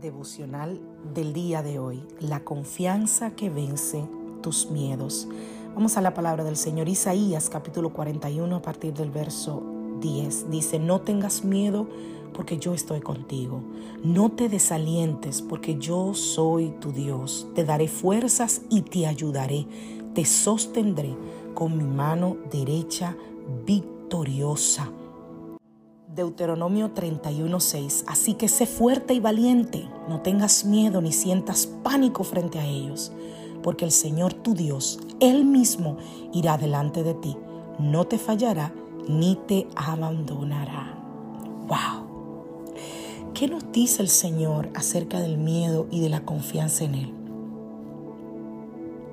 Devocional del día de hoy, la confianza que vence tus miedos. Vamos a la palabra del Señor. Isaías capítulo 41 a partir del verso 10. Dice, no tengas miedo porque yo estoy contigo. No te desalientes porque yo soy tu Dios. Te daré fuerzas y te ayudaré. Te sostendré con mi mano derecha victoriosa. Deuteronomio 31:6. Así que sé fuerte y valiente, no tengas miedo ni sientas pánico frente a ellos, porque el Señor tu Dios, Él mismo, irá delante de ti, no te fallará ni te abandonará. ¡Wow! ¿Qué nos dice el Señor acerca del miedo y de la confianza en Él?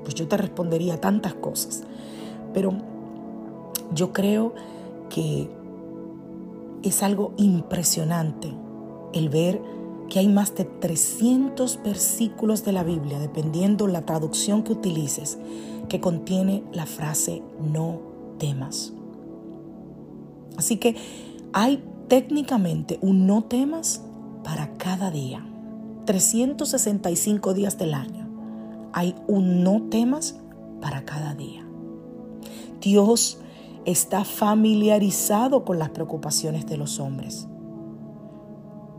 Pues yo te respondería tantas cosas, pero yo creo que es algo impresionante el ver que hay más de 300 versículos de la Biblia, dependiendo la traducción que utilices, que contiene la frase no temas. Así que hay técnicamente un no temas para cada día. 365 días del año. Hay un no temas para cada día. Dios está familiarizado con las preocupaciones de los hombres.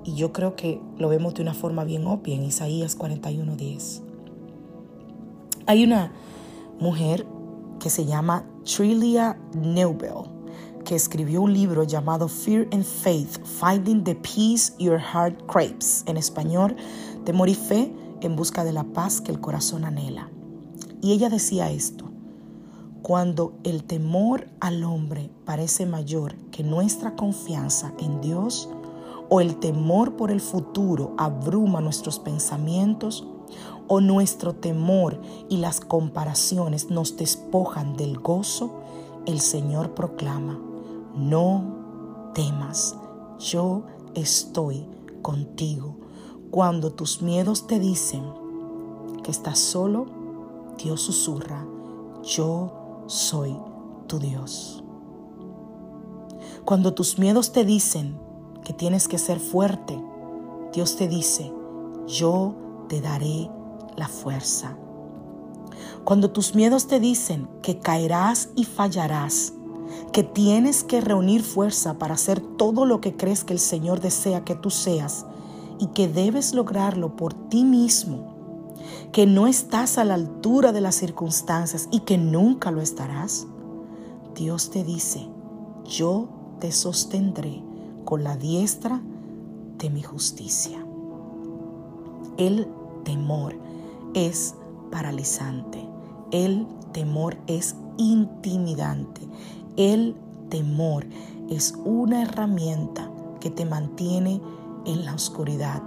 Y yo creo que lo vemos de una forma bien obvia en Isaías 41:10. Hay una mujer que se llama Trilia Neubel, que escribió un libro llamado Fear and Faith, Finding the Peace Your Heart Craves, en español, Temor y Fe en busca de la paz que el corazón anhela. Y ella decía esto, cuando el temor al hombre parece mayor que nuestra confianza en Dios o el temor por el futuro abruma nuestros pensamientos o nuestro temor y las comparaciones nos despojan del gozo, el Señor proclama, no temas, yo estoy contigo. Cuando tus miedos te dicen que estás solo, Dios susurra, yo soy tu Dios. Cuando tus miedos te dicen que tienes que ser fuerte, Dios te dice, yo te daré la fuerza. Cuando tus miedos te dicen que caerás y fallarás, que tienes que reunir fuerza para hacer todo lo que crees que el Señor desea que tú seas y que debes lograrlo por ti mismo, que no estás a la altura de las circunstancias y que nunca lo estarás, Dios te dice, yo te sostendré con la diestra de mi justicia. El temor es paralizante. El temor es intimidante. El temor es una herramienta que te mantiene en la oscuridad,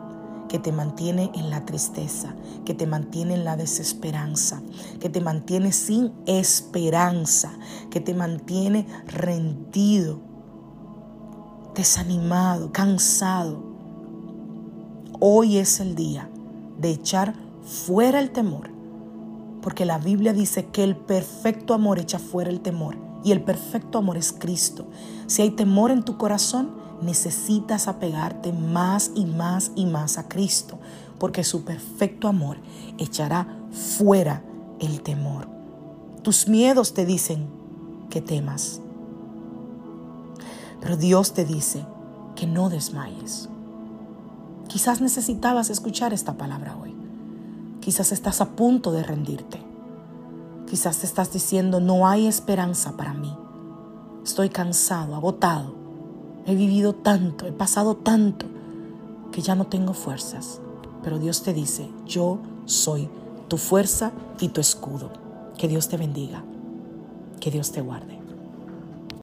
que te mantiene en la tristeza, que te mantiene en la desesperanza, que te mantiene sin esperanza, que te mantiene rendido, desanimado, cansado. Hoy es el día de echar fuera el temor, porque la Biblia dice que el perfecto amor echa fuera el temor y el perfecto amor es Cristo. Si hay temor en tu corazón, necesitas apegarte más y más y más a Cristo, porque su perfecto amor echará fuera el temor. Tus miedos te dicen que temas, pero Dios te dice que no desmayes. Quizás necesitabas escuchar esta palabra hoy. Quizás estás a punto de rendirte. Quizás te estás diciendo, no hay esperanza para mí. Estoy cansado, agotado. He vivido tanto, he pasado tanto, que ya no tengo fuerzas. Pero Dios te dice, yo soy tu fuerza y tu escudo. Que Dios te bendiga. Que Dios te guarde.